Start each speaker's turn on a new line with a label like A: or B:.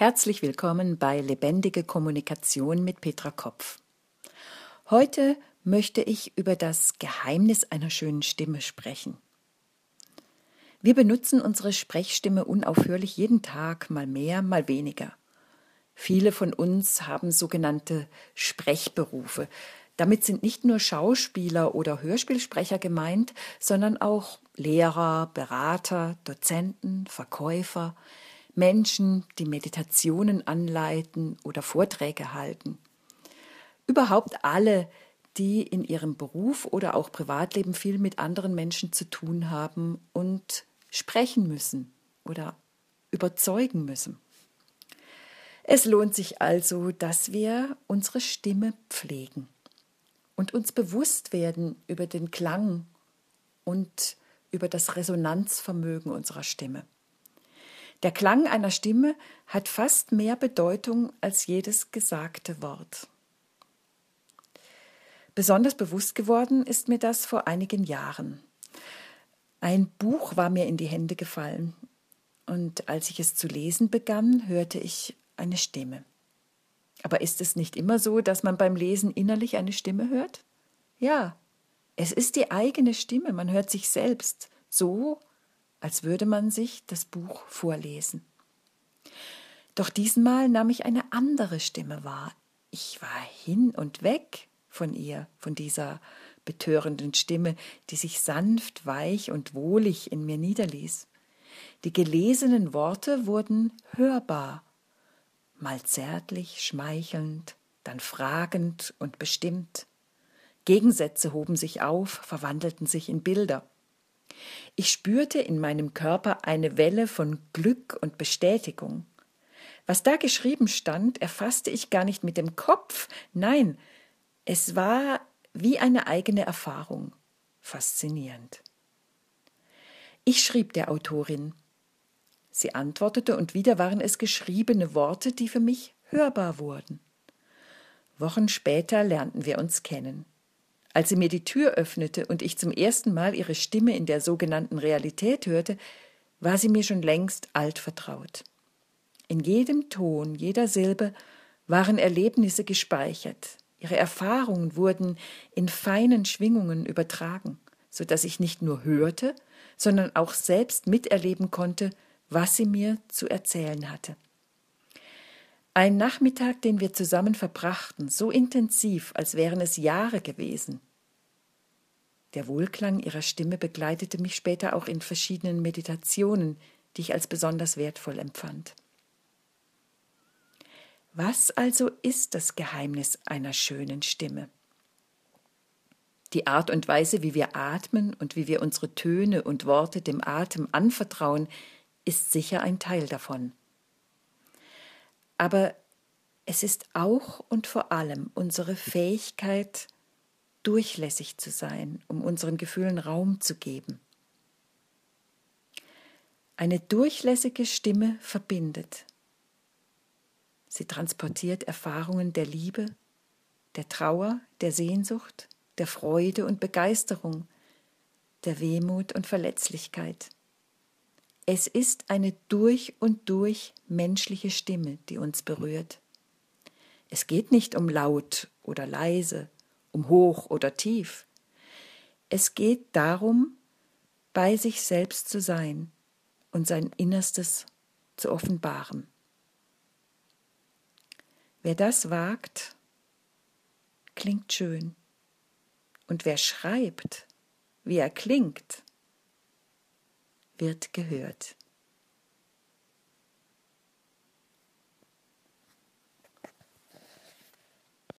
A: Herzlich willkommen bei Lebendige Kommunikation mit Petra Kopf. Heute möchte ich über das Geheimnis einer schönen Stimme sprechen. Wir benutzen unsere Sprechstimme unaufhörlich jeden Tag, mal mehr, mal weniger. Viele von uns haben sogenannte Sprechberufe. Damit sind nicht nur Schauspieler oder Hörspielsprecher gemeint, sondern auch Lehrer, Berater, Dozenten, Verkäufer, Menschen, die Meditationen anleiten oder Vorträge halten. Überhaupt alle, die in ihrem Beruf oder auch Privatleben viel mit anderen Menschen zu tun haben und sprechen müssen oder überzeugen müssen. Es lohnt sich also, dass wir unsere Stimme pflegen und uns bewusst werden über den Klang und über das Resonanzvermögen unserer Stimme. Der Klang einer Stimme hat fast mehr Bedeutung als jedes gesagte Wort. Besonders bewusst geworden ist mir das vor einigen Jahren. Ein Buch war mir in die Hände gefallen, und als ich es zu lesen begann, hörte ich eine Stimme. Aber ist es nicht immer so, dass man beim Lesen innerlich eine Stimme hört? Ja, es ist die eigene Stimme, man hört sich selbst, so als würde man sich das Buch vorlesen. Doch diesmal nahm ich eine andere Stimme wahr. Ich war hin und weg von ihr, von dieser betörenden Stimme, die sich sanft, weich und wohlig in mir niederließ. Die gelesenen Worte wurden hörbar, mal zärtlich, schmeichelnd, dann fragend und bestimmt. Gegensätze hoben sich auf, verwandelten sich in Bilder. Ich spürte in meinem Körper eine Welle von Glück und Bestätigung. Was da geschrieben stand, erfasste ich gar nicht mit dem Kopf, nein, es war wie eine eigene Erfahrung. Faszinierend. Ich schrieb der Autorin. Sie antwortete, und wieder waren es geschriebene Worte, die für mich hörbar wurden. Wochen später lernten wir uns kennen. Als sie mir die Tür öffnete und ich zum ersten Mal ihre Stimme in der sogenannten Realität hörte, war sie mir schon längst altvertraut. In jedem Ton, jeder Silbe waren Erlebnisse gespeichert. Ihre Erfahrungen wurden in feinen Schwingungen übertragen, so dass ich nicht nur hörte, sondern auch selbst miterleben konnte, was sie mir zu erzählen hatte. Ein Nachmittag, den wir zusammen verbrachten, so intensiv, als wären es Jahre gewesen. Der Wohlklang ihrer Stimme begleitete mich später auch in verschiedenen Meditationen, die ich als besonders wertvoll empfand. Was also ist das Geheimnis einer schönen Stimme? Die Art und Weise, wie wir atmen und wie wir unsere Töne und Worte dem Atem anvertrauen, ist sicher ein Teil davon. Aber es ist auch und vor allem unsere Fähigkeit, durchlässig zu sein, um unseren Gefühlen Raum zu geben. Eine durchlässige Stimme verbindet. Sie transportiert Erfahrungen der Liebe, der Trauer, der Sehnsucht, der Freude und Begeisterung, der Wehmut und Verletzlichkeit. Es ist eine durch und durch menschliche Stimme, die uns berührt. Es geht nicht um laut oder leise, um hoch oder tief. Es geht darum, bei sich selbst zu sein und sein Innerstes zu offenbaren. Wer das wagt, klingt schön. Und wer schreibt, wie er klingt, wird gehört.